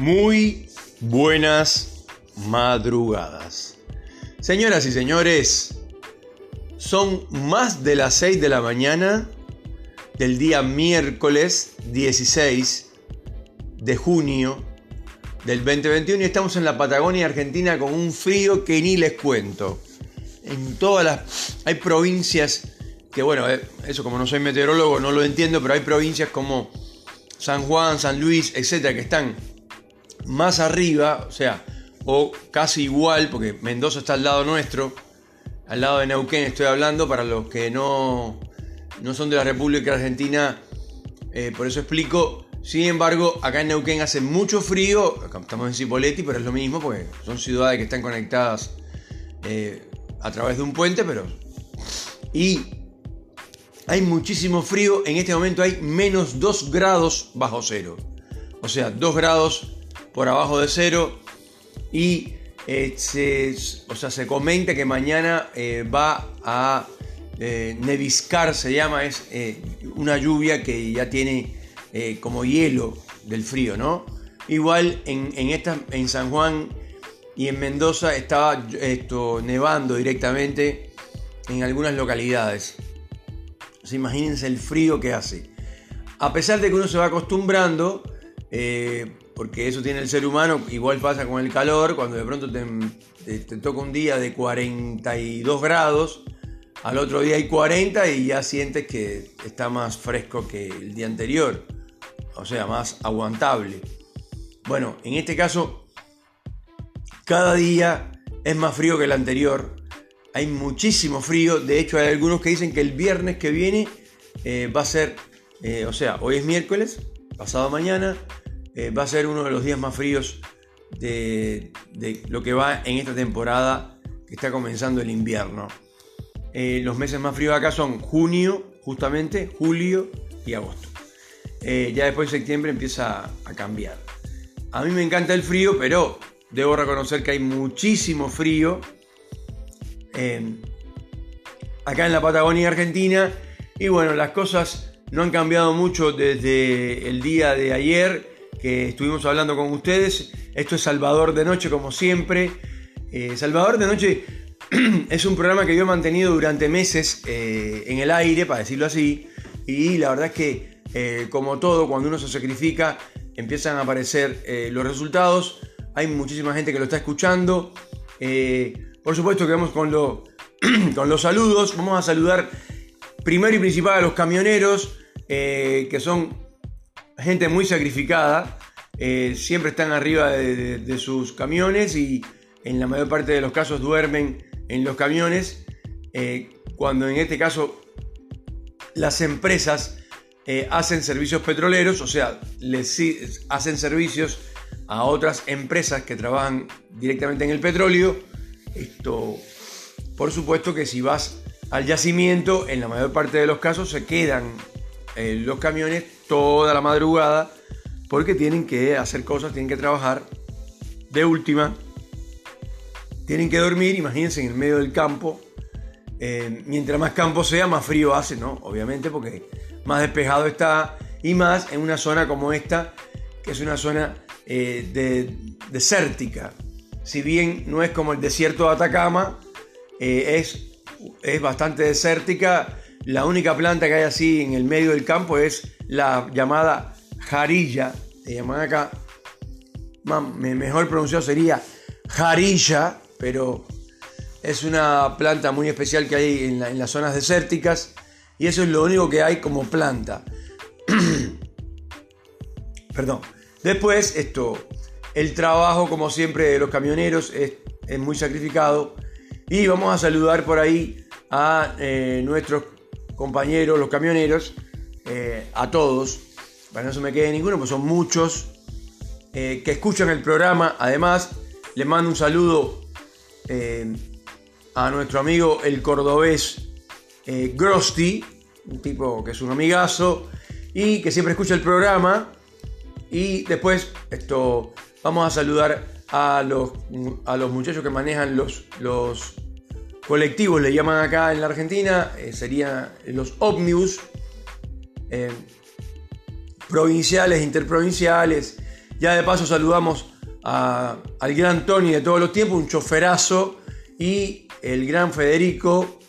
Muy buenas madrugadas. Señoras y señores, son más de las 6 de la mañana del día miércoles 16 de junio del 2021 y estamos en la Patagonia Argentina con un frío que ni les cuento. En todas las... Hay provincias que, bueno, eh, eso como no soy meteorólogo no lo entiendo, pero hay provincias como San Juan, San Luis, etcétera, que están más arriba, o sea, o casi igual, porque Mendoza está al lado nuestro, al lado de Neuquén estoy hablando, para los que no, no son de la República Argentina, eh, por eso explico. Sin embargo, acá en Neuquén hace mucho frío, estamos en Cipolletti, pero es lo mismo, porque son ciudades que están conectadas eh, a través de un puente, pero... Y hay muchísimo frío, en este momento hay menos 2 grados bajo cero. O sea, 2 grados por abajo de cero y eh, se, o sea, se comenta que mañana eh, va a eh, neviscar, se llama, es una lluvia que ya tiene como hielo del frío, ¿no? Igual en, esta, en San Juan y en Mendoza estaba esto, nevando directamente en algunas localidades. imagínense el frío que hace. A pesar de que uno se va acostumbrando, porque eso tiene el ser humano, igual pasa con el calor, cuando de pronto te, toca un día de 42 grados, al otro día hay 40 y ya sientes que está más fresco que el día anterior, o sea, más aguantable. Bueno, en este caso, cada día es más frío que el anterior, hay muchísimo frío, de hecho hay algunos que dicen que el viernes que viene eh, va a ser, eh, o sea, hoy es miércoles, pasado mañana, eh, va a ser uno de los días más fríos de, lo que va en esta temporada que está comenzando el invierno. Eh, los meses más fríos acá son junio, justamente, julio y agosto. Eh, ya después de septiembre empieza a cambiar. A mí me encanta el frío, pero debo reconocer que hay muchísimo frío acá en la Patagonia Argentina. Y bueno, las cosas no han cambiado mucho desde el día de ayer que estuvimos hablando con ustedes. Esto es Salvador de Noche, como siempre. Eh, Salvador de Noche es un programa que yo he mantenido durante meses eh, en el aire, para decirlo así. Y la verdad es que, eh, como todo, cuando uno se sacrifica, empiezan a aparecer los resultados. Hay muchísima gente que lo está escuchando. por supuesto que vamos con, con los saludos. Vamos a saludar primero y principal a los camioneros, que son gente muy sacrificada, eh, siempre están arriba de, sus camiones y en la mayor parte de los casos duermen en los camiones, eh, cuando en este caso las empresas eh, hacen servicios petroleros, o sea, les hacen servicios a otras empresas que trabajan directamente en el petróleo. Esto, por supuesto que si vas al yacimiento, en la mayor parte de los casos se quedan los camiones toda la madrugada porque tienen que hacer cosas, tienen que trabajar. De última, tienen que dormir, imagínense, en el medio del campo. Eh, mientras más campo sea, más frío hace, ¿no? Obviamente, porque más despejado está y más en una zona como esta, que es una zona eh, desértica. Si bien no es como el desierto de Atacama, eh, es, es bastante desértica. La única planta que hay así en el medio del campo es la llamada jarilla, se llaman acá, mejor pronunciado sería jarilla, pero es una planta muy especial que hay en, las zonas desérticas y eso es lo único que hay como planta. Perdón. Después, esto, el trabajo, como siempre, de los camioneros es, muy sacrificado. Y vamos a saludar por ahí a eh, nuestros compañeros, los camioneros, eh, a todos, para no se me quede ninguno, pues son muchos eh, que escuchan el programa. Además, les mando un saludo eh, a nuestro amigo el cordobés Grosti, un tipo que es un amigazo y que siempre escucha el programa. Y después, esto, vamos a saludar a los, a los muchachos que manejan los, los colectivos, le llaman acá en la Argentina, serían los ómnibus eh, provinciales, interprovinciales, Ya de paso saludamos al gran Tony de todos los tiempos, un choferazo, y el gran Federico,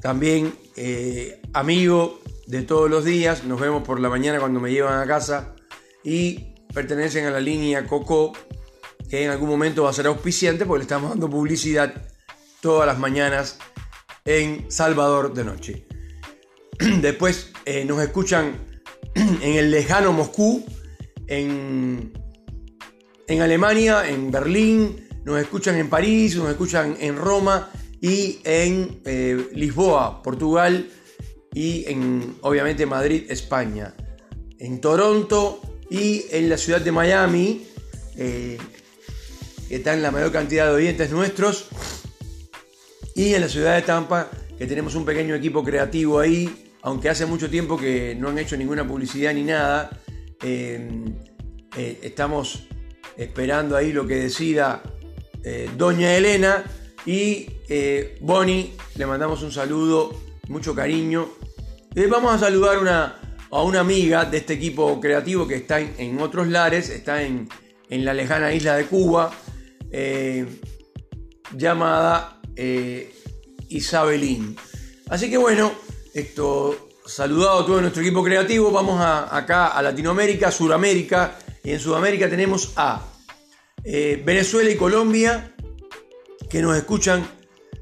también eh, amigo de todos los días. Nos vemos por la mañana cuando me llevan a casa y pertenecen a la línea Coco, que en algún momento va a ser auspiciante porque le estamos dando publicidad todas las mañanas en Salvador de Noche. Después eh, nos escuchan en el lejano Moscú, en, en Alemania, en Berlín, nos escuchan en París, nos escuchan en Roma y en eh, Lisboa, Portugal y en obviamente Madrid, España. En Toronto y en la ciudad de Miami, eh, que están la mayor cantidad de oyentes nuestros. Y en la ciudad de Tampa, que tenemos un pequeño equipo creativo ahí, aunque hace mucho tiempo que no han hecho ninguna publicidad ni nada. Eh, eh, estamos esperando ahí lo que decida Doña Elena y Bonnie. Le mandamos un saludo, mucho cariño. vamos a saludar a una amiga de este equipo creativo que está en, otros lares, está en, la lejana isla de Cuba, eh, llamada eh, Isabelín. Así que bueno, esto saludado a todo nuestro equipo creativo, vamos acá a Latinoamérica, Sudamérica, y en Sudamérica tenemos a eh, Venezuela y Colombia, que nos escuchan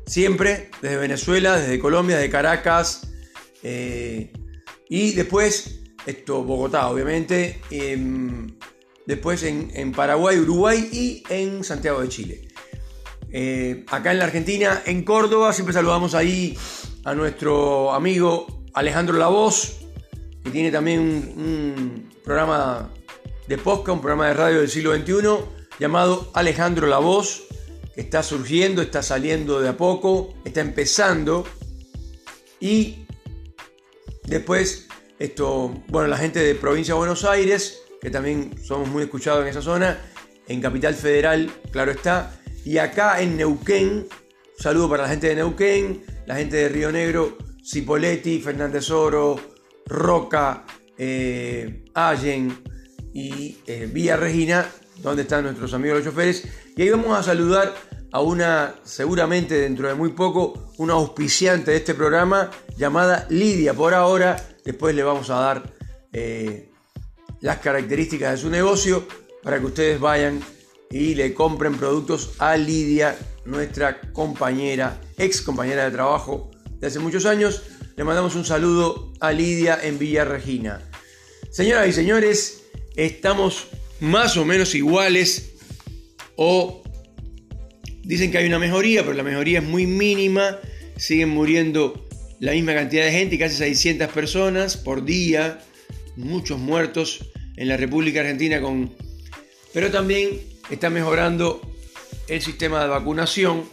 siempre desde Venezuela, desde Colombia, desde Caracas, y después, esto, Bogotá, obviamente. Em, después en, Paraguay, Uruguay y en Santiago de Chile. Eh, acá en la Argentina, en Córdoba, siempre saludamos ahí a nuestro amigo Alejandro Lavoz, que tiene también un, programa de podcast, un programa de radio del siglo XXI llamado Alejandro Lavoz, que está surgiendo, está saliendo de a poco, está empezando. Y Después, esto, bueno, la gente de provincia de Buenos Aires, que también somos muy escuchados en esa zona, en Capital Federal, claro está, y acá en Neuquén, saludo para la gente de Neuquén, la gente de Río Negro, Cipoletti, Fernández Oro, Roca, eh, Allen y eh, Regina, donde están nuestros amigos los choferes. Y ahí vamos a saludar a una, seguramente dentro de muy poco, una auspiciante de este programa llamada Lidia por ahora. Después le vamos a dar eh, las características de su negocio para que ustedes vayan y le compren productos a Lidia, nuestra compañera, ex compañera de trabajo de hace muchos años. Le mandamos un saludo a Lidia en Villa Regina. Señoras y señores, estamos más o menos iguales o Dicen que hay una mejoría, pero la mejoría es muy mínima. Siguen muriendo la misma cantidad de gente, casi 600 personas por día. Muchos muertos en la República Argentina con... Pero también está mejorando el sistema de vacunación.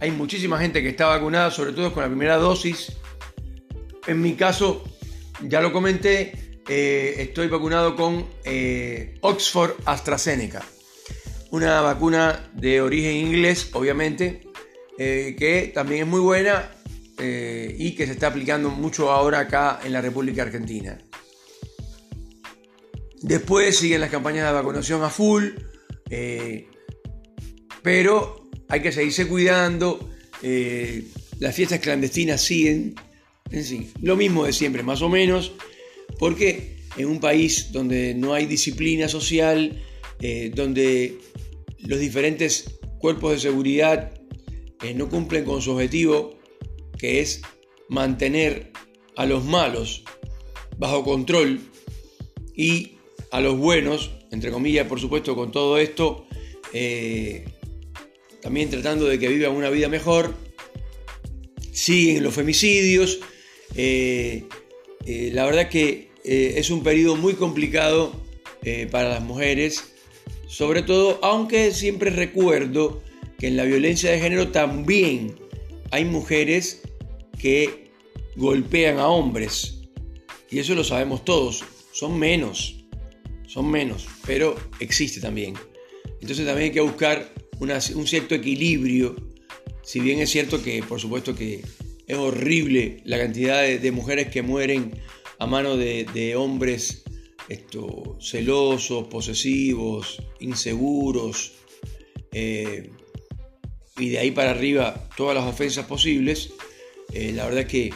Hay muchísima gente que está vacunada, sobre todo con la primera dosis. En mi caso, ya lo comenté, eh, estoy vacunado con eh, Oxford AstraZeneca una vacuna de origen inglés, obviamente, eh, que también es muy buena y que se está aplicando mucho ahora acá en la República Argentina. Después siguen las campañas de vacunación a full, eh, pero hay que seguirse cuidando, las fiestas clandestinas siguen, en fin, lo mismo de siempre, más o menos, porque en un país donde no hay disciplina social, donde los diferentes cuerpos de seguridad eh, no cumplen con su objetivo, que es mantener a los malos bajo control y a los buenos, entre comillas, por supuesto, con todo esto, eh, también tratando de que vivan una vida mejor. Siguen los femicidios. Eh, la verdad que es un periodo muy complicado para las mujeres sobre todo, aunque siempre recuerdo que en la violencia de género también hay mujeres que golpean a hombres. Y eso lo sabemos todos. Son menos. Son menos. Pero existe también. Entonces también hay que buscar un cierto equilibrio. Si bien es cierto que, por supuesto, que es horrible la cantidad de, mujeres que mueren a mano de, hombres esto, celosos, posesivos, inseguros, eh, y de ahí para arriba todas las ofensas posibles, eh, la verdad que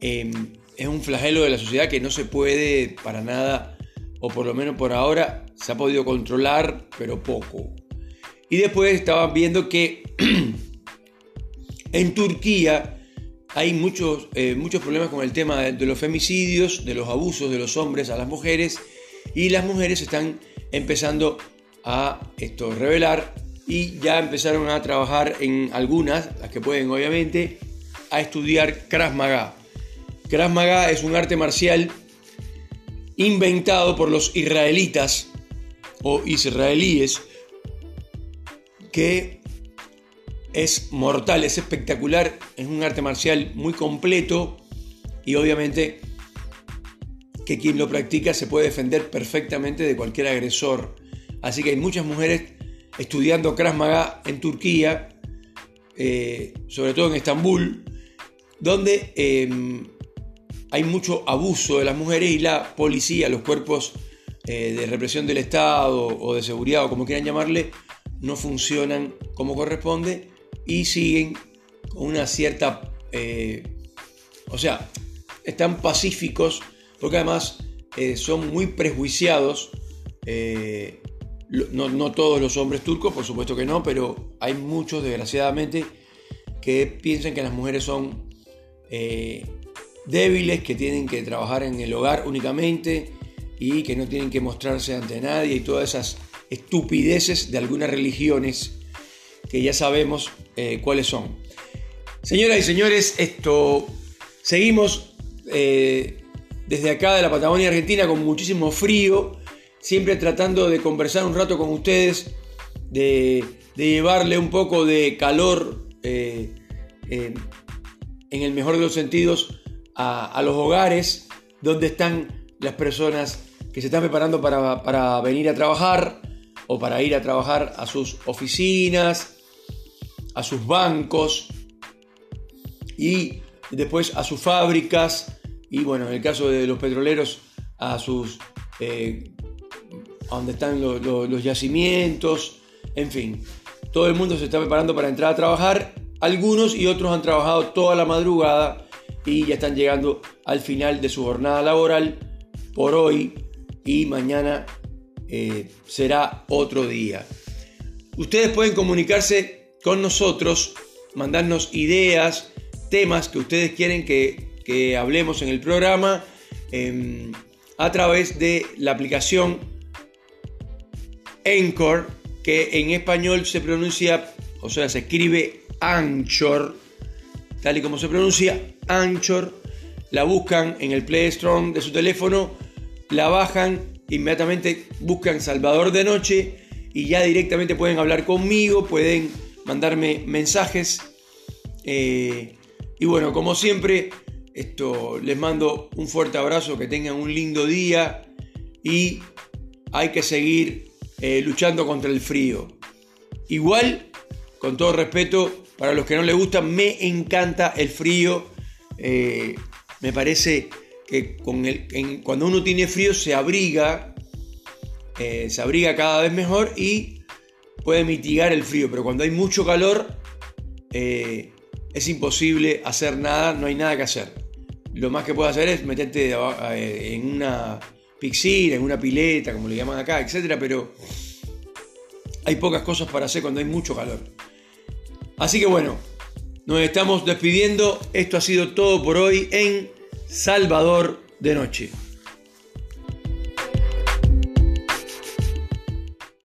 em, es un flagelo de la sociedad que no se puede para nada, o por lo menos por ahora, se ha podido controlar, pero poco. Y después estaban viendo que en Turquía hay muchos, eh, muchos problemas con el tema de, los femicidios, de los abusos de los hombres a las mujeres, y las mujeres están empezando a esto, revelar y ya empezaron a trabajar en algunas, las que pueden obviamente, a estudiar Krav Maga. Es un arte marcial inventado por los israelitas o israelíes que es mortal, es espectacular, es un arte marcial muy completo y obviamente que quien lo practica se puede defender perfectamente de cualquier agresor. Así que hay muchas mujeres estudiando Krav Maga en Turquía, eh, sobre todo en Estambul, donde em, hay mucho abuso de las mujeres y la policía, los cuerpos eh, de represión del Estado o de seguridad o como quieran llamarle, no funcionan como corresponde y siguen con una cierta... Eh, o sea, están pacíficos porque además son muy prejuiciados no, todos los hombres turcos, por supuesto que no, pero hay muchos, desgraciadamente, que piensan que las mujeres son eh, débiles, que tienen que trabajar en el hogar únicamente y que no tienen que mostrarse ante nadie y todas esas estupideces de algunas religiones que ya sabemos eh, cuáles son. Señoras y señores, esto seguimos eh, desde acá de la Patagonia Argentina con muchísimo frío siempre tratando de conversar un rato con ustedes, de, llevarle un poco de calor, eh, en el mejor de los sentidos, a, los hogares donde están las personas que se están preparando para, para venir a trabajar o para ir a trabajar a sus oficinas, a sus bancos y después a sus fábricas y bueno, en el caso de los petroleros a sus eh, donde están los, yacimientos, en fin. Todo el mundo se está preparando para entrar a trabajar. Algunos y otros han trabajado toda la madrugada y ya están llegando al final de su jornada laboral por hoy y mañana eh, será otro día. Ustedes pueden comunicarse con nosotros, mandarnos ideas, temas que ustedes quieren que, hablemos en el programa em, a través de la aplicación Anchor, que en español se pronuncia, o sea, se escribe Anchor, tal y como se pronuncia, Anchor. La buscan en el Play Store de su teléfono, la bajan, inmediatamente buscan Salvador de Noche y ya directamente pueden hablar conmigo, pueden mandarme mensajes. Eh, y bueno, como siempre, esto les mando un fuerte abrazo, que tengan un lindo día y hay que seguir eh, luchando contra el frío. Igual, con todo respeto, para los que no les gusta, me encanta el frío. Eh, me parece que cuando uno tiene frío se abriga, eh, se abriga cada vez mejor y puede mitigar el frío. Pero cuando hay mucho calor, es imposible hacer nada, no hay nada que hacer. Lo más que puedes hacer es meterte en una piscina, en una pileta, como le llaman acá, etc. Pero hay pocas cosas para hacer cuando hay mucho calor. Así que bueno, nos estamos despidiendo. Esto ha sido todo por hoy en Salvador de Noche.